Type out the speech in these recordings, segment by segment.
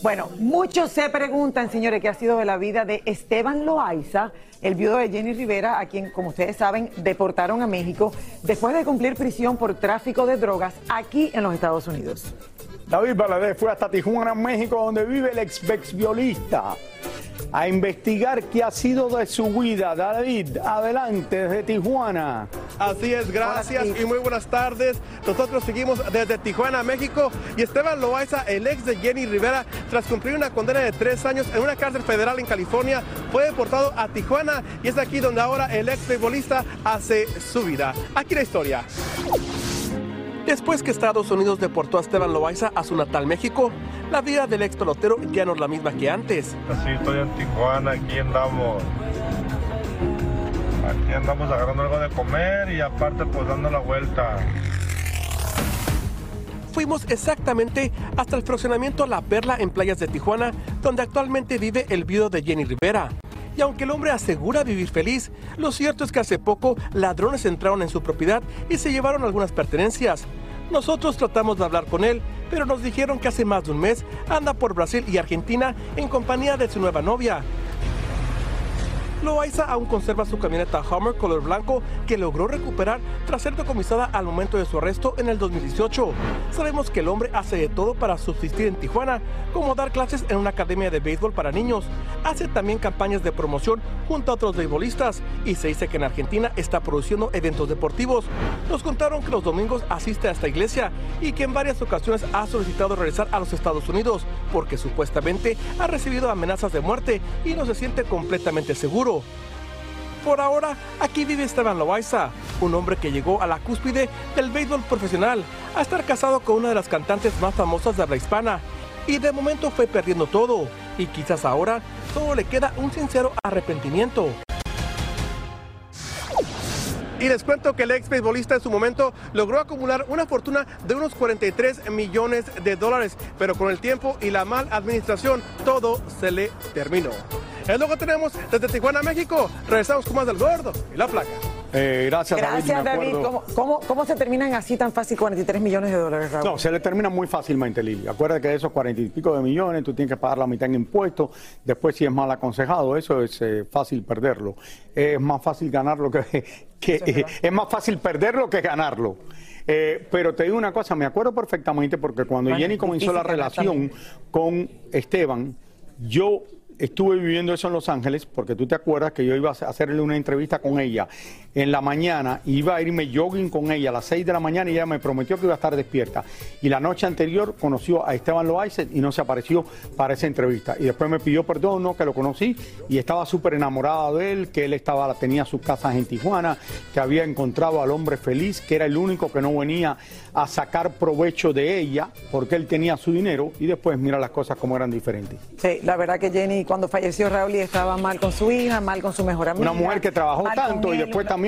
Bueno, muchos se preguntan, señores, qué ha sido de la vida de Esteban Loaiza, el viudo de Jenny Rivera, a quien, como ustedes saben, deportaron a México después de cumplir prisión por tráfico de drogas aquí en los Estados Unidos. David Valadez fue hasta Tijuana, México, donde vive el ex violista, a investigar qué ha sido de su vida. David, adelante desde Tijuana. Así es, gracias y muy buenas tardes. Nosotros seguimos desde Tijuana, México, y Esteban Loaiza, el ex de Jenny Rivera, tras cumplir una condena de tres años en una cárcel federal en California, fue deportado a Tijuana y es aquí donde ahora el ex futbolista hace su vida. Aquí la historia. Después que Estados Unidos deportó a Esteban Loaiza a su natal México, la vida del ex pelotero ya no es la misma que antes. Así estoy en Tijuana, aquí andamos. Aquí andamos agarrando algo de comer y aparte pues dando la vuelta. Fuimos exactamente hasta el fraccionamiento La Perla en playas de Tijuana, donde actualmente vive el viudo de Jenny Rivera. Y aunque el hombre asegura vivir feliz, lo cierto es que hace poco ladrones entraron en su propiedad y se llevaron algunas pertenencias. Nosotros tratamos de hablar con él, pero nos dijeron que hace más de un mes anda por Brasil y Argentina en compañía de su nueva novia. Loaiza aún conserva su camioneta Hummer color blanco que logró recuperar tras ser decomisada al momento de su arresto en el 2018. Sabemos que el hombre hace de todo para subsistir en Tijuana, como dar clases en una academia de béisbol para niños. Hace también campañas de promoción junto a otros beisbolistas y se dice que en Argentina está produciendo eventos deportivos. Nos contaron que los domingos asiste a esta iglesia y que en varias ocasiones ha solicitado regresar a los Estados Unidos porque supuestamente ha recibido amenazas de muerte y no se siente completamente seguro. Por ahora, aquí vive Esteban Loaiza, un hombre que llegó a la cúspide del béisbol profesional, a estar casado con una de las cantantes más famosas de habla hispana. Y de momento fue perdiendo todo, y quizás ahora solo le queda un sincero arrepentimiento. Y les cuento que el ex beisbolista en su momento logró acumular una fortuna de unos 43 millones de dólares, pero con el tiempo y la mal administración todo se le terminó. Es lo que tenemos desde Tijuana, México. Regresamos con más del gordo y la placa. Eh, gracias, David. Gracias, David. ¿Cómo, cómo, cómo se terminan así tan fácil 43 millones de dólares, Raúl? No, se le termina muy fácilmente, Lili. Acuérdate que de esos cuarenta y pico de millones, tú tienes que pagar la mitad en impuestos. Después, si es mal aconsejado, eso es eh, fácil perderlo. Es más fácil ganarlo que. que eh, es más fácil perderlo que ganarlo. Eh, pero te digo una cosa, me acuerdo perfectamente porque cuando Bueno, Jenny comenzó la relación con Esteban, yo estuve viviendo eso en Los Ángeles, porque tú te acuerdas que yo iba a hacerle una entrevista con ella en la mañana, iba a irme jogging con ella a las 6 de la mañana y ella me prometió que iba a estar despierta. Y la noche anterior conoció a Esteban Loaiza y no se apareció para esa entrevista. Y después me pidió perdón, ¿no? que lo conocí y estaba súper enamorada de él, que él estaba, tenía sus casas en Tijuana, que había encontrado al hombre feliz, que era el único que no venía a sacar provecho de ella, porque él tenía su dinero y después mira las cosas como eran diferentes. Sí, la verdad que Jenny cuando falleció Raúl y estaba mal con su hija, mal con su mejor amiga. Una mujer que trabajó tanto y después una- también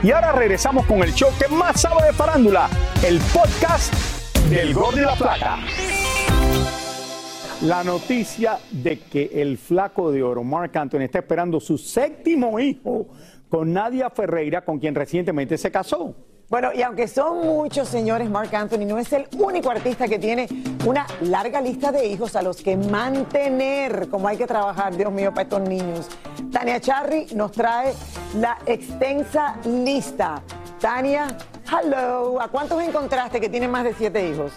Y ahora regresamos con el show que más sabe de farándula, el podcast del Gol de la Plata. La noticia de que el flaco de oro, Mark Anthony, está esperando su séptimo hijo con Nadia Ferreira, con quien recientemente se casó. Bueno, y aunque son muchos señores, Mark Anthony no es el único artista que tiene una larga lista de hijos a los que mantener, como hay que trabajar, Dios mío, para estos niños. Tania Charry nos trae la extensa lista. Tania, hello, ¿a cuántos encontraste que tienen más de siete hijos?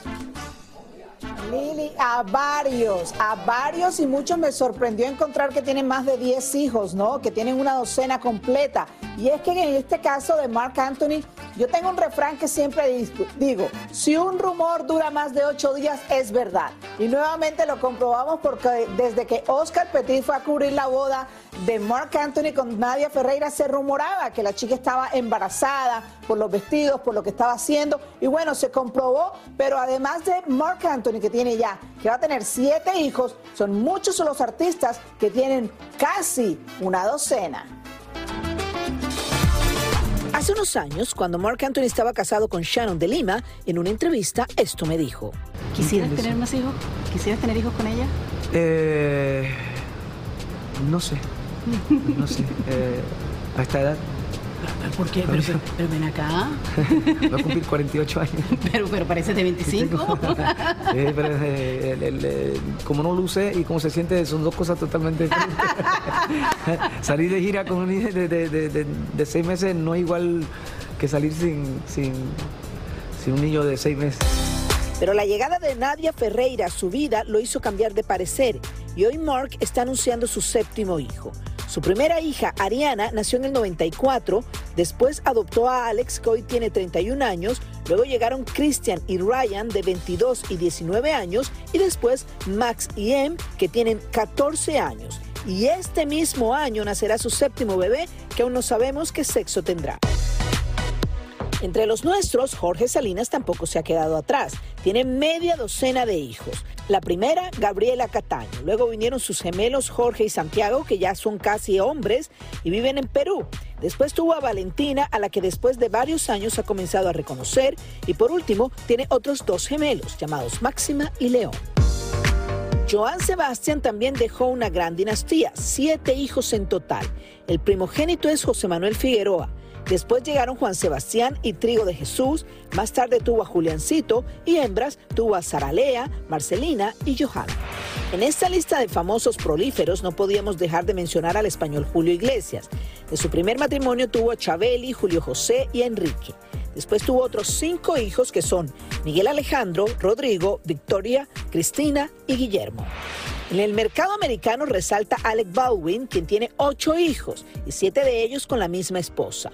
Lili, a varios, a varios y muchos me sorprendió encontrar que tienen más de 10 hijos, ¿no? Que tienen una docena completa. Y es que en este caso de Mark Anthony, yo tengo un refrán que siempre digo, si un rumor dura más de 8 días es verdad. Y nuevamente lo comprobamos porque desde que Oscar Petit fue a cubrir la boda de Mark Anthony con Nadia Ferreira se rumoraba que la chica estaba embarazada por los vestidos, por lo que estaba haciendo. Y bueno, se comprobó, pero además de Mark Anthony que tiene ya, que va a tener siete hijos, son muchos los artistas que tienen casi una docena. Hace unos años, cuando Mark Anthony estaba casado con Shannon de Lima, en una entrevista esto me dijo. ¿Quisieras tener más hijos? ¿Quisieras tener hijos con ella? Eh, no sé. No sé. Eh, a esta edad. ¿Por qué? Pero, pero, ven acá. Va a cumplir 48 años. Pero, pero parece de 25. eh, pero, eh, el, el, el, como no luce y cómo se siente son dos cosas totalmente diferentes. salir de gira con un hijo de, de, de, de, seis meses no es igual que salir sin, sin, sin un niño de seis meses. Pero la llegada de Nadia Ferreira a su vida lo hizo cambiar de parecer y hoy Mark está anunciando su séptimo hijo. Su primera hija, Ariana, nació en el 94, después adoptó a Alex, que hoy tiene 31 años, luego llegaron Christian y Ryan, de 22 y 19 años, y después Max y Em, que tienen 14 años. Y este mismo año nacerá su séptimo bebé, que aún no sabemos qué sexo tendrá. Entre los nuestros, Jorge Salinas tampoco se ha quedado atrás. Tiene media docena de hijos. La primera, Gabriela Cataño. Luego vinieron sus gemelos Jorge y Santiago, que ya son casi hombres y viven en Perú. Después tuvo a Valentina, a la que después de varios años ha comenzado a reconocer. Y por último, tiene otros dos gemelos, llamados Máxima y León. Joan Sebastián también dejó una gran dinastía, siete hijos en total. El primogénito es José Manuel Figueroa. Después llegaron Juan Sebastián y Trigo de Jesús. Más tarde tuvo a Juliancito y hembras tuvo a Saralea, Marcelina y Johanna. En esta lista de famosos prolíferos no podíamos dejar de mencionar al español Julio Iglesias. De su primer matrimonio tuvo a Chabeli, Julio José y a Enrique. Después tuvo otros cinco hijos que son Miguel Alejandro, Rodrigo, Victoria, Cristina y Guillermo. En el mercado americano resalta Alec Baldwin, quien tiene ocho hijos y siete de ellos con la misma esposa.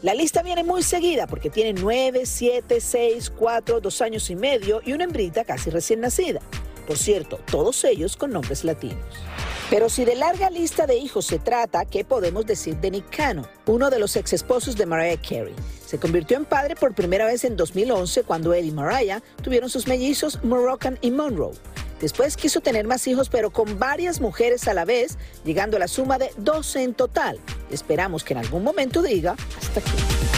La lista viene muy seguida porque tiene nueve, siete, seis, cuatro, dos años y medio y una hembrita casi recién nacida. Por cierto, todos ellos con nombres latinos. Pero si de larga lista de hijos se trata, ¿qué podemos decir de Nick Cano, uno de los ex esposos de Mariah Carey? Se convirtió en padre por primera vez en 2011 cuando él y Mariah tuvieron sus mellizos Moroccan y Monroe. Después quiso tener más hijos, pero con varias mujeres a la vez, llegando a la suma de 12 en total. Esperamos que en algún momento diga hasta aquí.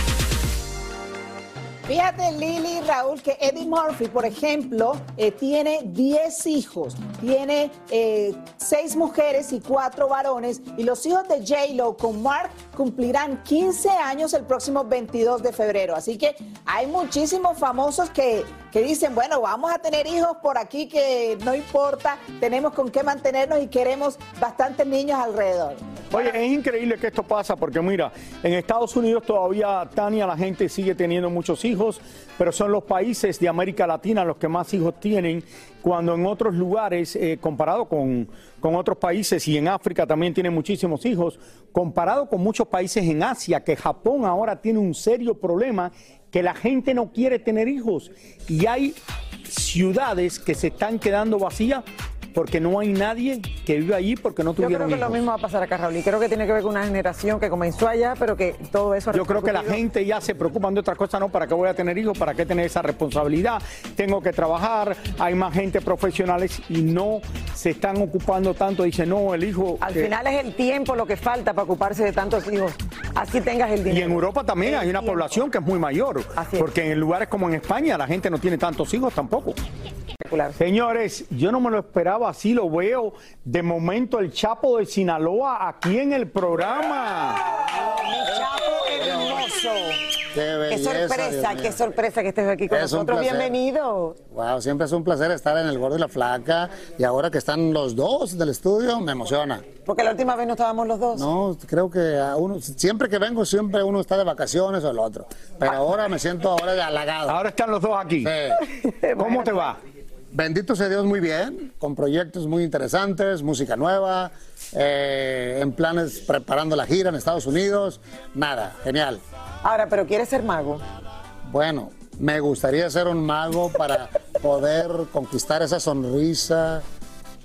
Fíjate, Lili y Raúl, que Eddie Murphy, por ejemplo, eh, tiene 10 hijos, tiene eh, 6 mujeres y 4 varones, y los hijos de J-Lo con Mark cumplirán 15 años el próximo 22 de febrero. Así que hay muchísimos famosos que, que dicen, bueno, vamos a tener hijos por aquí que no importa, tenemos con qué mantenernos y queremos bastantes niños alrededor. Oye, es increíble que esto pasa porque mira, en Estados Unidos todavía, Tania, la gente sigue teniendo muchos hijos, pero son los países de América Latina los que más hijos tienen, cuando en otros lugares, eh, comparado con, con otros países y en África también tienen muchísimos hijos, comparado con muchos países en Asia, que Japón ahora tiene un serio problema que la gente no quiere tener hijos. Y hay ciudades que se están quedando vacías porque no hay nadie que viva allí porque no Yo creo tuvieron que lo mismo va a pasar acá, Raúl. Y creo que tiene que ver con una generación que comenzó allá, pero que todo eso... ha Yo creo que la gente ya se preocupan de otras cosas, no, ¿para qué voy a tener hijos? ¿Para qué tener esa responsabilidad? Tengo que trabajar, hay más gente profesionales y no se están ocupando tanto. Dice, no, el hijo... Al eh, final es el tiempo lo que falta para ocuparse de tantos hijos. Así tengas el dinero. Y en Europa también hay una población que es muy mayor, porque en lugares como en España la gente no tiene tantos hijos tampoco. Señores, yo no me lo esperaba así, lo veo de momento el Chapo de Sinaloa aquí en el programa. hermoso. Qué Qué belleza, sorpresa, Dios mío. qué sorpresa que estés aquí con Es nosotros. Bienvenido. Wow, siempre es un placer estar en el Gordo y la Flaca y ahora que están los dos del estudio me emociona. Porque la última vez no estábamos los dos. No, creo que a uno, siempre que vengo siempre uno está de vacaciones o el otro, pero ahora me siento ahora de halagado. Ahora están los dos aquí. ¿Cómo te va? Bendito sea Dios, muy bien, con proyectos muy interesantes, música nueva, eh, en planes preparando la gira en Estados Unidos, nada, genial. Ahora, pero quieres ser mago. Bueno, me gustaría ser un mago para poder conquistar esa sonrisa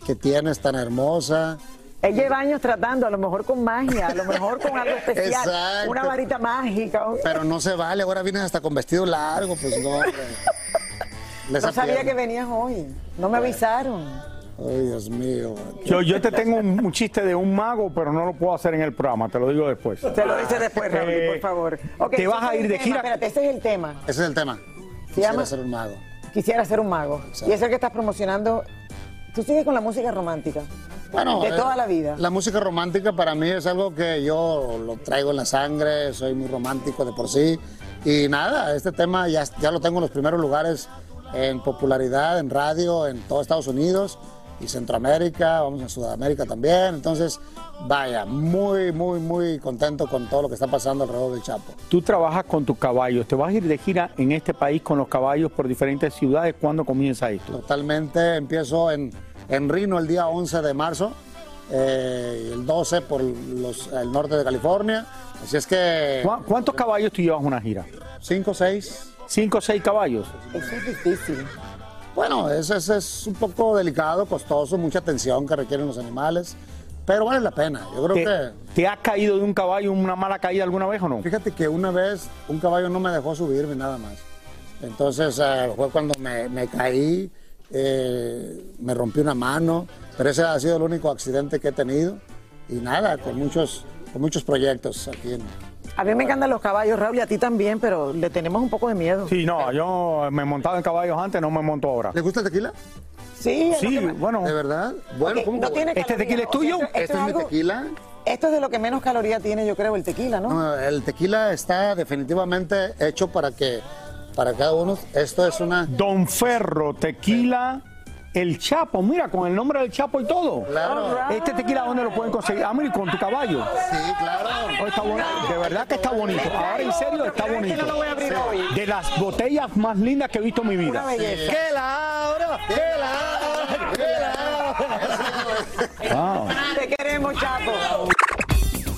que tienes tan hermosa. Él lleva años tratando, a lo mejor con magia, a lo mejor con algo especial, Exacto. una varita mágica. Pero no se vale, ahora vienes hasta con vestido largo, pues no. No sabía que venías hoy. No me avisaron. Ay, Dios mío. Yo, yo te tengo un, un chiste de un mago, pero no lo puedo hacer en el programa, te lo digo después. Te lo dice después, Raúl, Eh, por favor. ¿Te vas a ir de tema, gira? Espérate, ese es el tema. Ese es el tema. ¿Se Quisiera llama? ser un mago. Quisiera ser un mago. Y es el que estás promocionando. Tú sigues con la música romántica. Bueno, de eh, toda la vida. La música romántica para mí es algo que yo lo traigo en la sangre, soy muy romántico de por sí. Y nada, este tema ya, ya lo tengo en los primeros lugares en popularidad, en radio, en todo Estados Unidos y Centroamérica, vamos a Sudamérica también. Entonces, vaya, muy, muy, muy contento con todo lo que está pasando alrededor del Chapo. Tú trabajas con tus caballos, te vas a ir de gira en este país con los caballos por diferentes ciudades. ¿Cuándo comienza esto? Totalmente, empiezo en, en Reno el día 11 de marzo, eh, el 12 por los- el norte de California. Así es que... ¿Cu- ¿Cuántos caballos tú llevas una gira? Cinco, seis. ¿Cinco o seis caballos? Eso es difícil. Bueno, eso es, es un poco delicado, costoso, mucha atención que requieren los animales, pero vale la pena. Yo creo ¿Te, que... te has caído de un caballo una mala caída alguna vez o no? Fíjate que una vez un caballo no me dejó subirme nada más. Entonces eh, fue cuando me, me caí, eh, me rompí una mano, pero ese ha sido el único accidente que he tenido. Y nada, con muchos, con muchos proyectos aquí en... A mí me encantan los caballos, Raúl, y a ti también, pero le tenemos un poco de miedo. Sí, no, yo me montaba en caballos antes, no me monto ahora. ¿Le gusta el tequila? Sí, es Sí, lo que me- bueno. ¿De verdad? Bueno. ¿Este tequila es tuyo? o sea, Este es mi algo- tequila. Esto es de lo que menos caloría tiene, yo creo, el tequila, ¿no? No, el tequila está definitivamente hecho para que para cada uno. Esto es una. Don Ferro, tequila, el Chapo, mira, con el nombre del Chapo y todo. Claro. Este tequila, ¿dónde lo pueden conseguir? Ah, mira, y con tu caballo. Sí, claro. Oh, está. De verdad que está bonito. Ahora en serio está bonito. lo voy a abrir hoy. De las botellas más lindas que he visto en mi vida. ¡Que la abro! ¡Que la abro! ¡Que la abro! Wow. Te queremos, Chapo.